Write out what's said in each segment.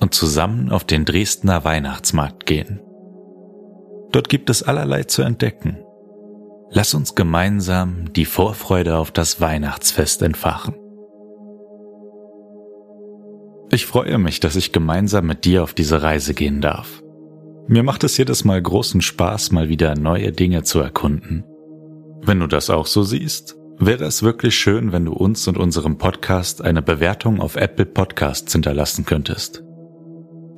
und zusammen auf den Dresdner Weihnachtsmarkt gehen. Dort gibt es allerlei zu entdecken. Lass uns gemeinsam die Vorfreude auf das Weihnachtsfest entfachen. Ich freue mich, dass ich gemeinsam mit dir auf diese Reise gehen darf. Mir macht es jedes Mal großen Spaß, mal wieder neue Dinge zu erkunden. Wenn du das auch so siehst, wäre es wirklich schön, wenn du uns und unserem Podcast eine Bewertung auf Apple Podcasts hinterlassen könntest.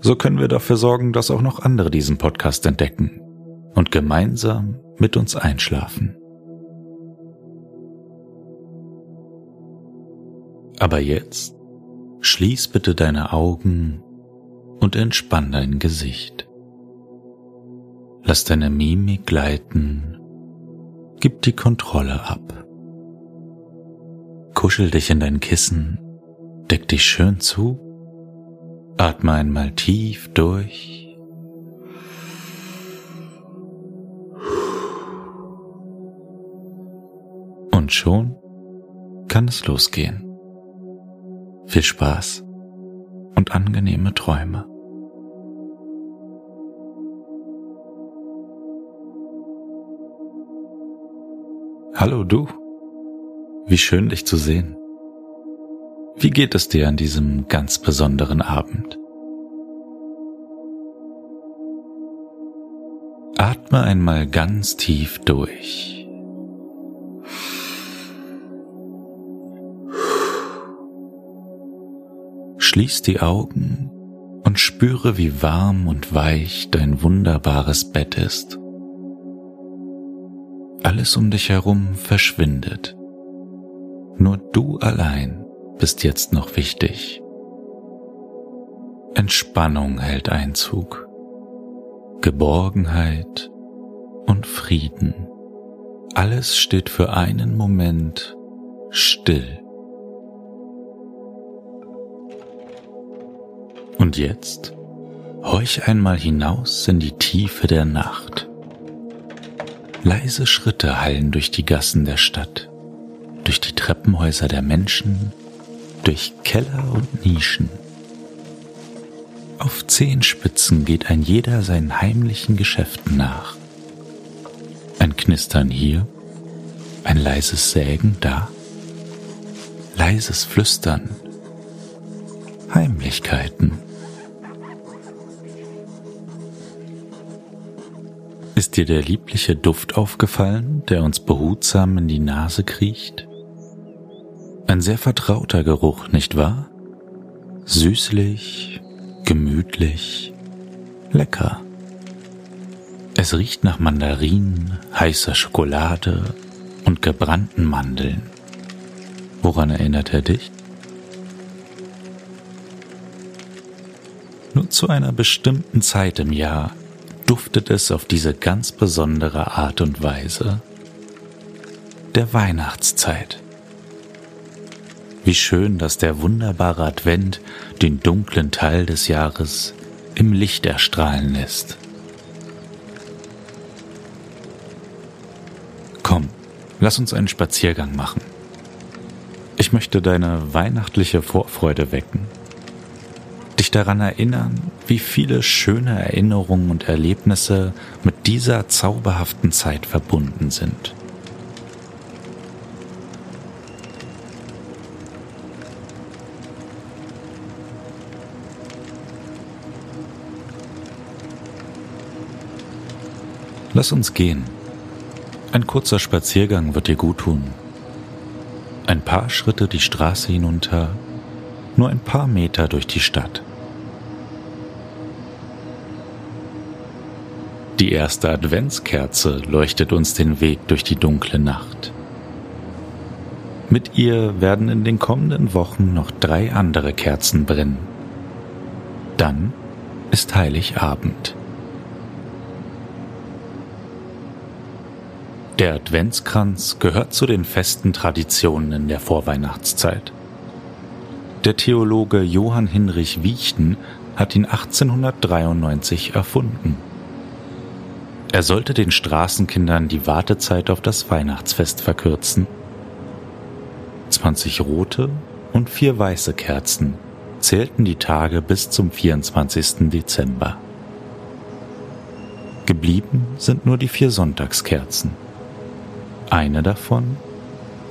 So können wir dafür sorgen, dass auch noch andere diesen Podcast entdecken und gemeinsam mit uns einschlafen. Aber jetzt schließ bitte deine Augen und entspann dein Gesicht. Lass deine Mimik gleiten, gib die Kontrolle ab. Kuschel dich in dein Kissen, deck dich schön zu Atme einmal tief durch. Und schon kann es losgehen. Viel Spaß und angenehme Träume. Hallo du, wie schön dich zu sehen. Wie geht es dir an diesem ganz besonderen Abend? Atme einmal ganz tief durch. Schließ die Augen und spüre, wie warm und weich dein wunderbares Bett ist. Alles um dich herum verschwindet. Nur du allein bist jetzt noch wichtig. Entspannung hält Einzug, Geborgenheit und Frieden. Alles steht für einen Moment still. Und jetzt horch einmal hinaus in die Tiefe der Nacht. Leise Schritte hallen durch die Gassen der Stadt, durch die Treppenhäuser der Menschen durch Keller und Nischen. Auf Zehenspitzen geht ein jeder seinen heimlichen Geschäften nach. Ein Knistern hier, ein leises Sägen da, leises Flüstern, Heimlichkeiten. Ist dir der liebliche Duft aufgefallen, der uns behutsam in die Nase kriecht? Ein sehr vertrauter Geruch, nicht wahr? Süßlich, gemütlich, lecker. Es riecht nach Mandarinen, heißer Schokolade und gebrannten Mandeln. Woran erinnert er dich? Nur zu einer bestimmten Zeit im Jahr duftet es auf diese ganz besondere Art und Weise. Der Weihnachtszeit. Wie schön, dass der wunderbare Advent den dunklen Teil des Jahres im Licht erstrahlen lässt. Komm, lass uns einen Spaziergang machen. Ich möchte deine weihnachtliche Vorfreude wecken. Dich daran erinnern, wie viele schöne Erinnerungen und Erlebnisse mit dieser zauberhaften Zeit verbunden sind. Lass uns gehen. Ein kurzer Spaziergang wird dir gut tun. Ein paar Schritte die Straße hinunter, nur ein paar Meter durch die Stadt. Die erste Adventskerze leuchtet uns den Weg durch die dunkle Nacht. Mit ihr werden in den kommenden Wochen noch drei andere Kerzen brennen. Dann ist Heiligabend. Der Adventskranz gehört zu den festen Traditionen in der Vorweihnachtszeit. Der Theologe Johann Hinrich Wiechten hat ihn 1893 erfunden. Er sollte den Straßenkindern die Wartezeit auf das Weihnachtsfest verkürzen. 20 rote und vier weiße Kerzen zählten die Tage bis zum 24. Dezember. Geblieben sind nur die vier Sonntagskerzen. Eine davon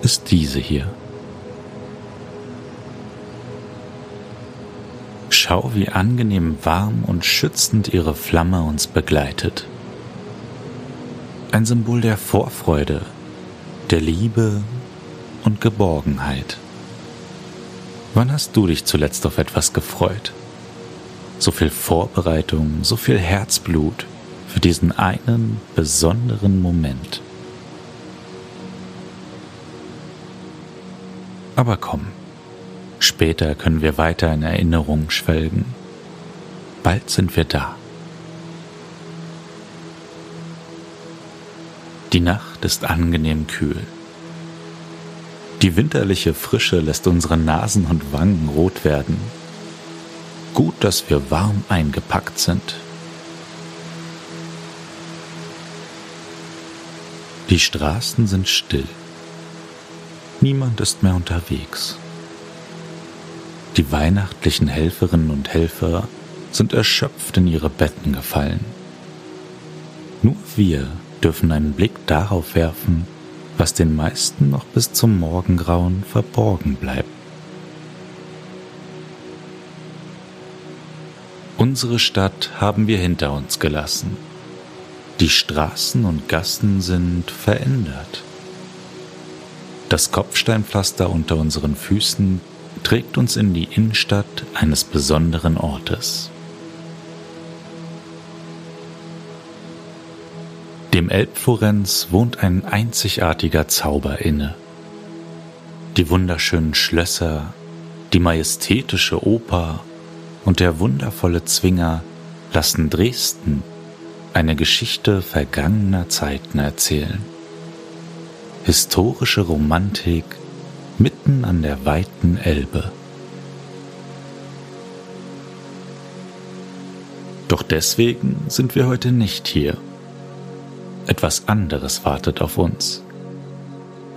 ist diese hier. Schau, wie angenehm warm und schützend ihre Flamme uns begleitet. Ein Symbol der Vorfreude, der Liebe und Geborgenheit. Wann hast du dich zuletzt auf etwas gefreut? So viel Vorbereitung, so viel Herzblut für diesen einen besonderen Moment. Aber komm, später können wir weiter in Erinnerung schwelgen. Bald sind wir da. Die Nacht ist angenehm kühl. Die winterliche Frische lässt unsere Nasen und Wangen rot werden. Gut, dass wir warm eingepackt sind. Die Straßen sind still. Niemand ist mehr unterwegs. Die weihnachtlichen Helferinnen und Helfer sind erschöpft in ihre Betten gefallen. Nur wir dürfen einen Blick darauf werfen, was den meisten noch bis zum Morgengrauen verborgen bleibt. Unsere Stadt haben wir hinter uns gelassen. Die Straßen und Gassen sind verändert. Das Kopfsteinpflaster unter unseren Füßen trägt uns in die Innenstadt eines besonderen Ortes. Dem Elbforenz wohnt ein einzigartiger Zauber inne. Die wunderschönen Schlösser, die majestätische Oper und der wundervolle Zwinger lassen Dresden eine Geschichte vergangener Zeiten erzählen. Historische Romantik mitten an der weiten Elbe. Doch deswegen sind wir heute nicht hier etwas anderes wartet auf uns.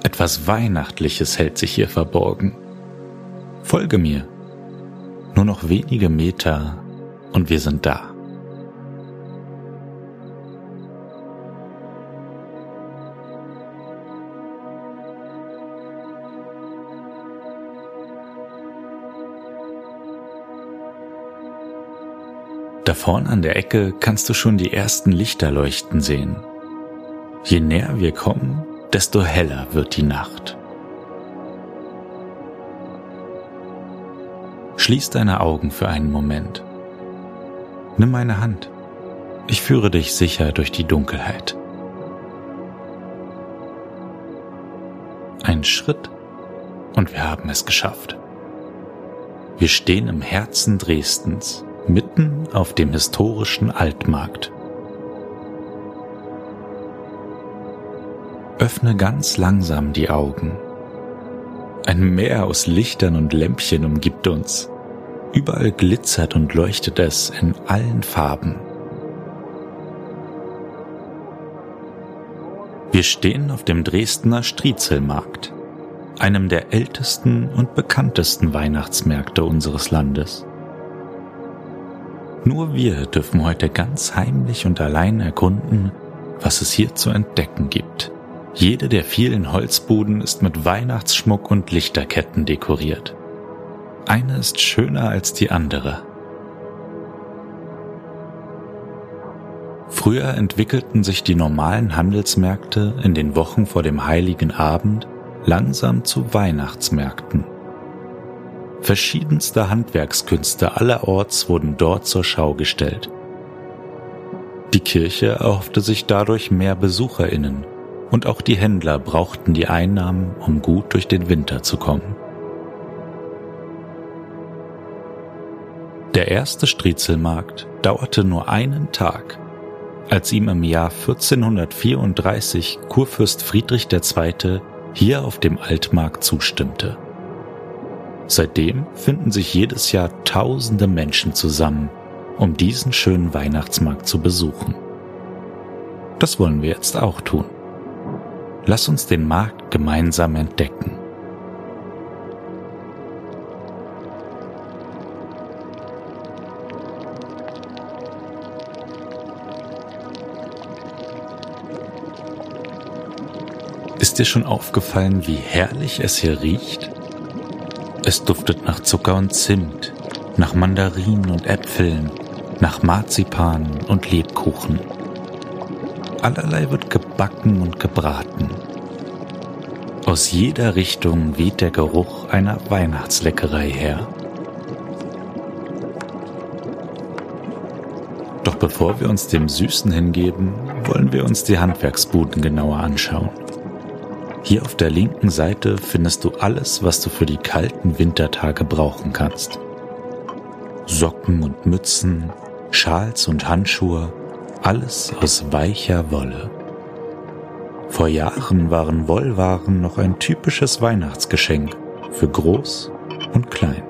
Etwas Weihnachtliches hält sich hier verborgen. Folge mir. Nur noch wenige Meter und wir sind da. Da vorn an der Ecke kannst du schon die ersten Lichter leuchten sehen. Je näher wir kommen, desto heller wird die Nacht. Schließ deine Augen für einen Moment. Nimm meine Hand. Ich führe dich sicher durch die Dunkelheit. Ein Schritt und wir haben es geschafft. Wir stehen im Herzen Dresdens, mitten auf dem historischen Altmarkt. Öffne ganz langsam die Augen. Ein Meer aus Lichtern und Lämpchen umgibt uns. Überall glitzert und leuchtet es in allen Farben. Wir stehen auf dem Dresdner Striezelmarkt, einem der ältesten und bekanntesten Weihnachtsmärkte unseres Landes. Nur wir dürfen heute ganz heimlich und allein erkunden, was es hier zu entdecken gibt. Jede der vielen Holzbuden ist mit Weihnachtsschmuck und Lichterketten dekoriert. Eine ist schöner als die andere. Früher entwickelten sich die normalen Handelsmärkte in den Wochen vor dem heiligen Abend langsam zu Weihnachtsmärkten. Verschiedenste Handwerkskünste allerorts wurden dort zur Schau gestellt. Die Kirche erhoffte sich dadurch mehr Besucherinnen und auch die Händler brauchten die Einnahmen, um gut durch den Winter zu kommen. Der erste Striezelmarkt dauerte nur einen Tag, als ihm im Jahr 1434 Kurfürst Friedrich II. hier auf dem Altmarkt zustimmte. Seitdem finden sich jedes Jahr tausende Menschen zusammen, um diesen schönen Weihnachtsmarkt zu besuchen. Das wollen wir jetzt auch tun. Lass uns den Markt gemeinsam entdecken. Ist dir schon aufgefallen, wie herrlich es hier riecht? Es duftet nach Zucker und Zimt, nach Mandarinen und Äpfeln, nach Marzipan und Lebkuchen. Allerlei wird gebacken und gebraten. Aus jeder Richtung weht der Geruch einer Weihnachtsleckerei her. Doch bevor wir uns dem Süßen hingeben, wollen wir uns die Handwerksbuden genauer anschauen. Hier auf der linken Seite findest du alles, was du für die kalten Wintertage brauchen kannst. Socken und Mützen, Schals und Handschuhe, alles aus weicher Wolle. Vor Jahren waren Wollwaren noch ein typisches Weihnachtsgeschenk für groß und klein.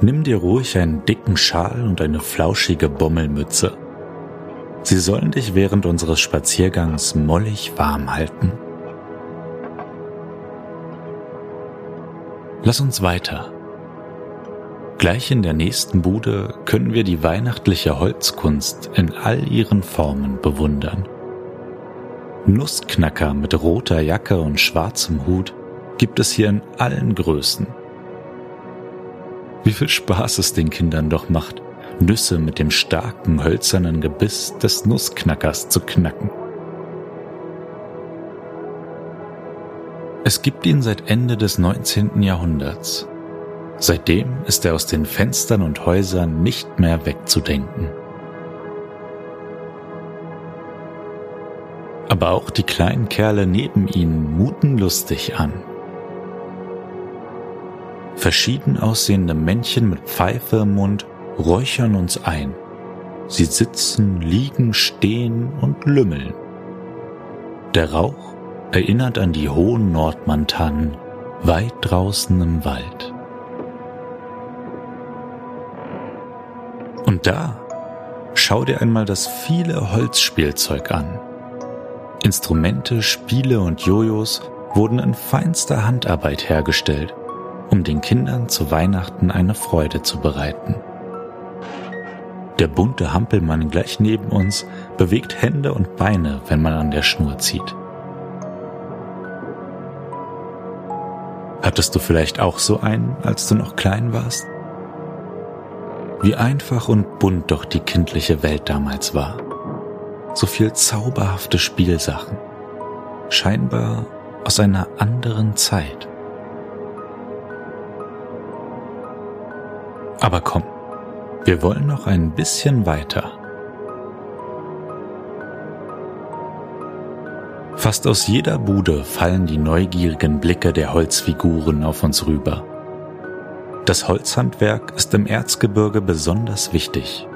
Nimm dir ruhig einen dicken Schal und eine flauschige Bommelmütze. Sie sollen dich während unseres Spaziergangs mollig warm halten. Lass uns weiter. Gleich in der nächsten Bude können wir die weihnachtliche Holzkunst in all ihren Formen bewundern. Nussknacker mit roter Jacke und schwarzem Hut gibt es hier in allen Größen. Wie viel Spaß es den Kindern doch macht, Nüsse mit dem starken hölzernen Gebiss des Nussknackers zu knacken. Es gibt ihn seit Ende des 19. Jahrhunderts. Seitdem ist er aus den Fenstern und Häusern nicht mehr wegzudenken. Aber auch die kleinen Kerle neben ihnen muten lustig an. Verschieden aussehende Männchen mit Pfeife im Mund räuchern uns ein. Sie sitzen, liegen, stehen und lümmeln. Der Rauch erinnert an die hohen Nordmantanen weit draußen im Wald. Und da, schau dir einmal das viele Holzspielzeug an. Instrumente, Spiele und Jojos wurden in feinster Handarbeit hergestellt, um den Kindern zu Weihnachten eine Freude zu bereiten. Der bunte Hampelmann gleich neben uns bewegt Hände und Beine, wenn man an der Schnur zieht. Hattest du vielleicht auch so einen, als du noch klein warst? Wie einfach und bunt doch die kindliche Welt damals war. So viel zauberhafte Spielsachen. Scheinbar aus einer anderen Zeit. Aber komm, wir wollen noch ein bisschen weiter. Fast aus jeder Bude fallen die neugierigen Blicke der Holzfiguren auf uns rüber. Das Holzhandwerk ist im Erzgebirge besonders wichtig.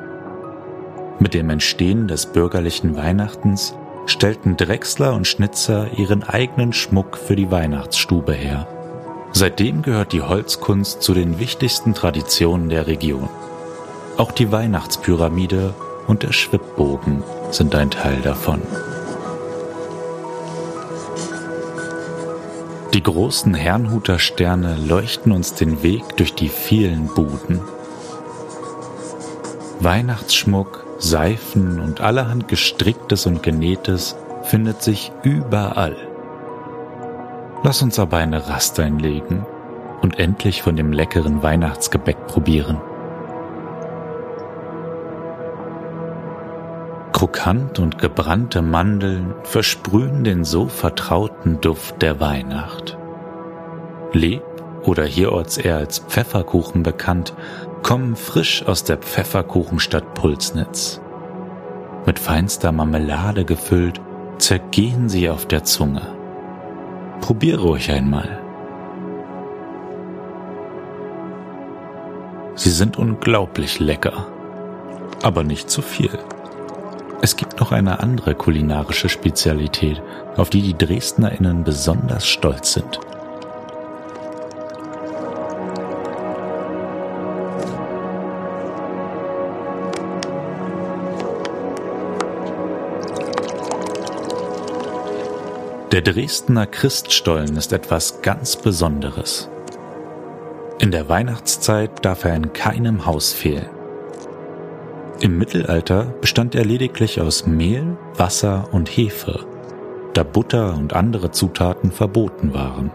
Mit dem Entstehen des bürgerlichen Weihnachtens stellten Drechsler und Schnitzer ihren eigenen Schmuck für die Weihnachtsstube her. Seitdem gehört die Holzkunst zu den wichtigsten Traditionen der Region. Auch die Weihnachtspyramide und der Schwibbogen sind ein Teil davon. Die großen Herrnhuter Sterne leuchten uns den Weg durch die vielen Buden. Weihnachtsschmuck, Seifen und allerhand gestricktes und genähtes findet sich überall. Lass uns aber eine Rast einlegen und endlich von dem leckeren Weihnachtsgebäck probieren. Krokant und gebrannte Mandeln versprühen den so vertrauten Duft der Weihnacht. Leb oder hierorts eher als Pfefferkuchen bekannt, kommen frisch aus der Pfefferkuchenstadt Pulsnitz. Mit feinster Marmelade gefüllt, zergehen sie auf der Zunge. Probiere ruhig einmal. Sie sind unglaublich lecker. Aber nicht zu viel. Es gibt noch eine andere kulinarische Spezialität, auf die die DresdnerInnen besonders stolz sind. Der Dresdner Christstollen ist etwas ganz Besonderes. In der Weihnachtszeit darf er in keinem Haus fehlen. Im Mittelalter bestand er lediglich aus Mehl, Wasser und Hefe, da Butter und andere Zutaten verboten waren.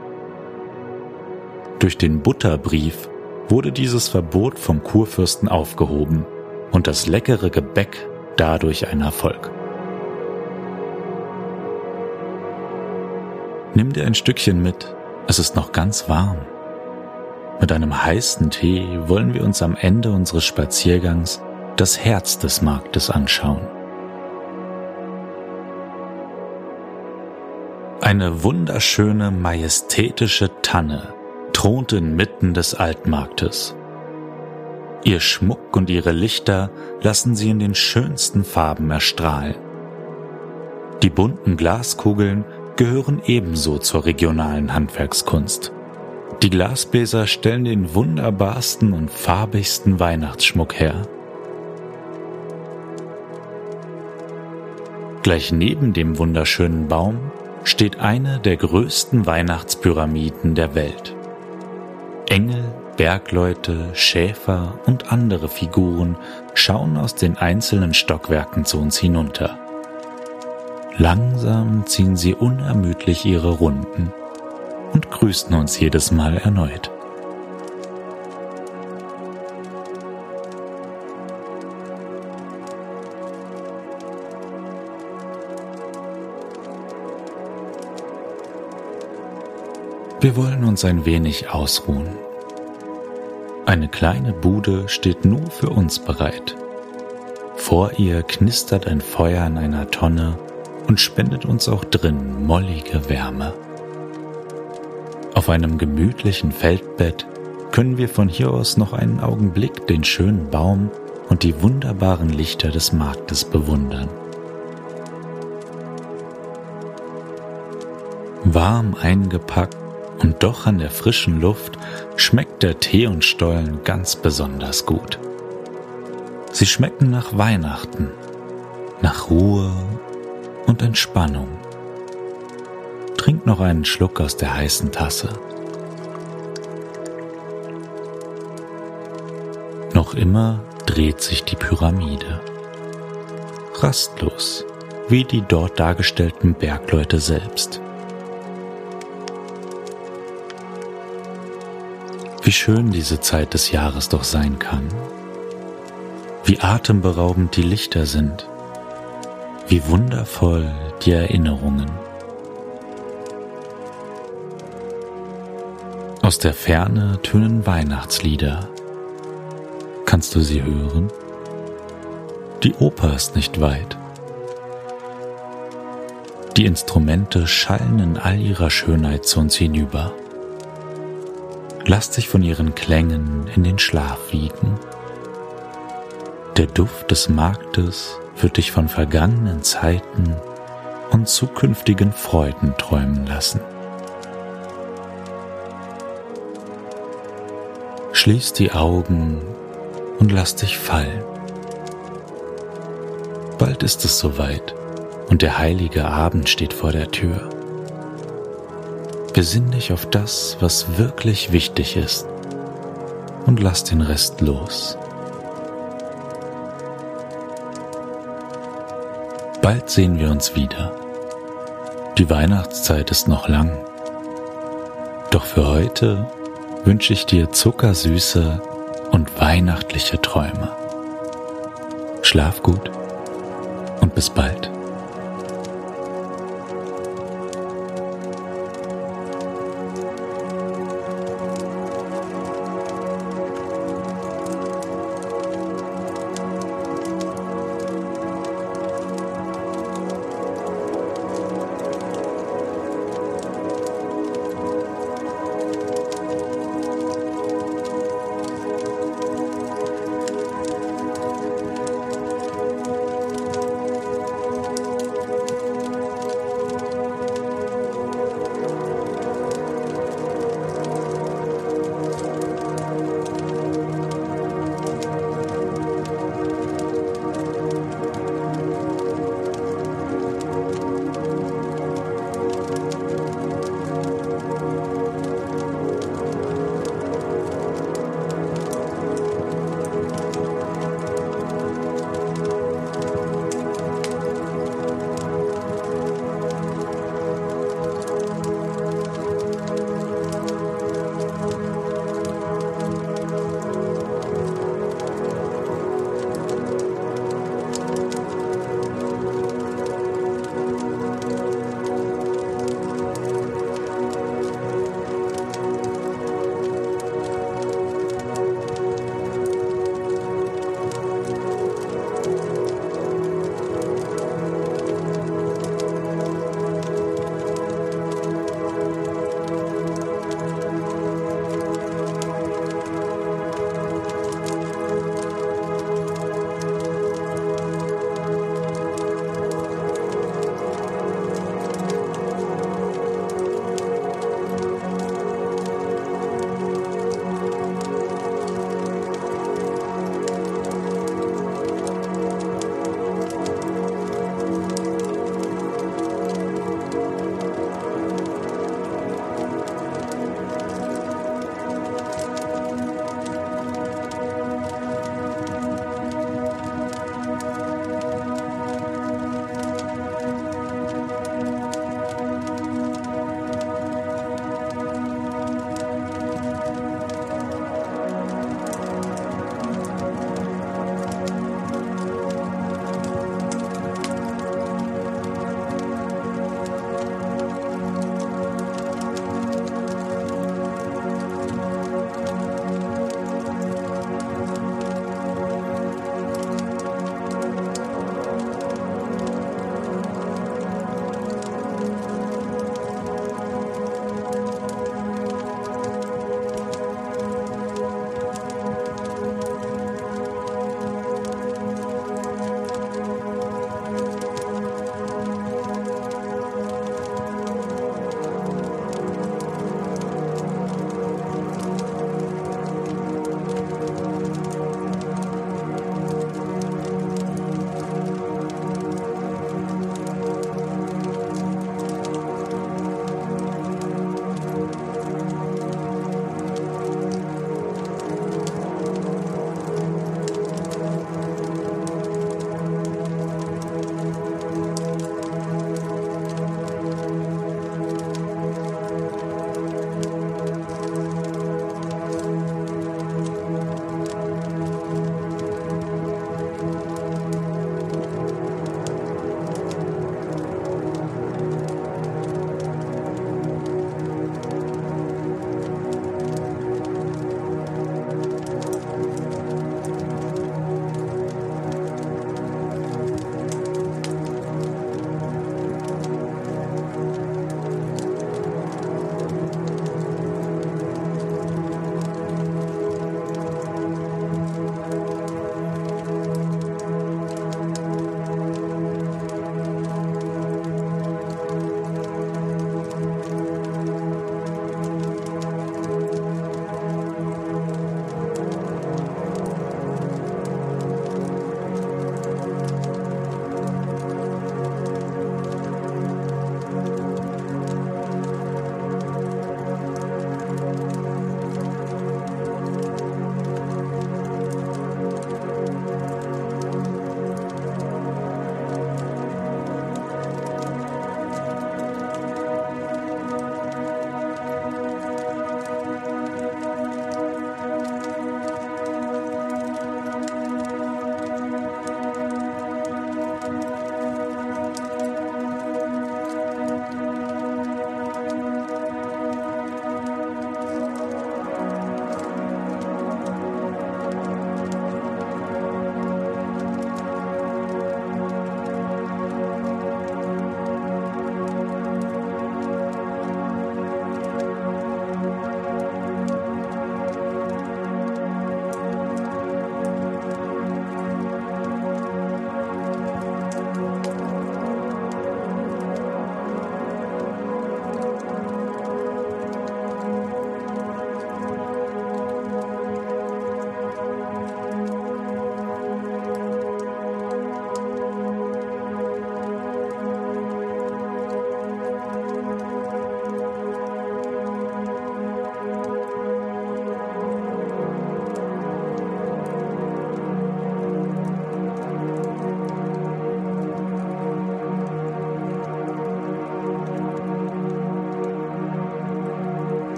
Durch den Butterbrief wurde dieses Verbot vom Kurfürsten aufgehoben und das leckere Gebäck dadurch ein Erfolg. Nimm dir ein Stückchen mit, es ist noch ganz warm. Mit einem heißen Tee wollen wir uns am Ende unseres Spaziergangs das Herz des Marktes anschauen. Eine wunderschöne, majestätische Tanne thront inmitten des Altmarktes. Ihr Schmuck und ihre Lichter lassen sie in den schönsten Farben erstrahlen. Die bunten Glaskugeln gehören ebenso zur regionalen Handwerkskunst. Die Glasbläser stellen den wunderbarsten und farbigsten Weihnachtsschmuck her. Gleich neben dem wunderschönen Baum steht eine der größten Weihnachtspyramiden der Welt. Engel, Bergleute, Schäfer und andere Figuren schauen aus den einzelnen Stockwerken zu uns hinunter. Langsam ziehen sie unermüdlich ihre Runden und grüßen uns jedes Mal erneut. Wir wollen uns ein wenig ausruhen. Eine kleine Bude steht nur für uns bereit. Vor ihr knistert ein Feuer in einer Tonne und spendet uns auch drin mollige Wärme. Auf einem gemütlichen Feldbett können wir von hier aus noch einen Augenblick den schönen Baum und die wunderbaren Lichter des Marktes bewundern. Warm eingepackt und doch an der frischen Luft schmeckt der Tee und Stollen ganz besonders gut. Sie schmecken nach Weihnachten, nach Ruhe und Entspannung. Trink noch einen Schluck aus der heißen Tasse. Noch immer dreht sich die Pyramide. Rastlos, wie die dort dargestellten Bergleute selbst. Wie schön diese Zeit des Jahres doch sein kann. Wie atemberaubend die Lichter sind wie wundervoll die Erinnerungen. Aus der Ferne tönen Weihnachtslieder. Kannst du sie hören? Die Oper ist nicht weit. Die Instrumente schallen in all ihrer Schönheit zu uns hinüber. Lass dich von ihren Klängen in den Schlaf wiegen. Der Duft des Marktes wird dich von vergangenen Zeiten und zukünftigen Freuden träumen lassen. Schließ die Augen und lass dich fallen. Bald ist es soweit und der heilige Abend steht vor der Tür. Besinn dich auf das, was wirklich wichtig ist und lass den Rest los. Bald sehen wir uns wieder. Die Weihnachtszeit ist noch lang. Doch für heute wünsche ich dir zuckersüße und weihnachtliche Träume. Schlaf gut und bis bald.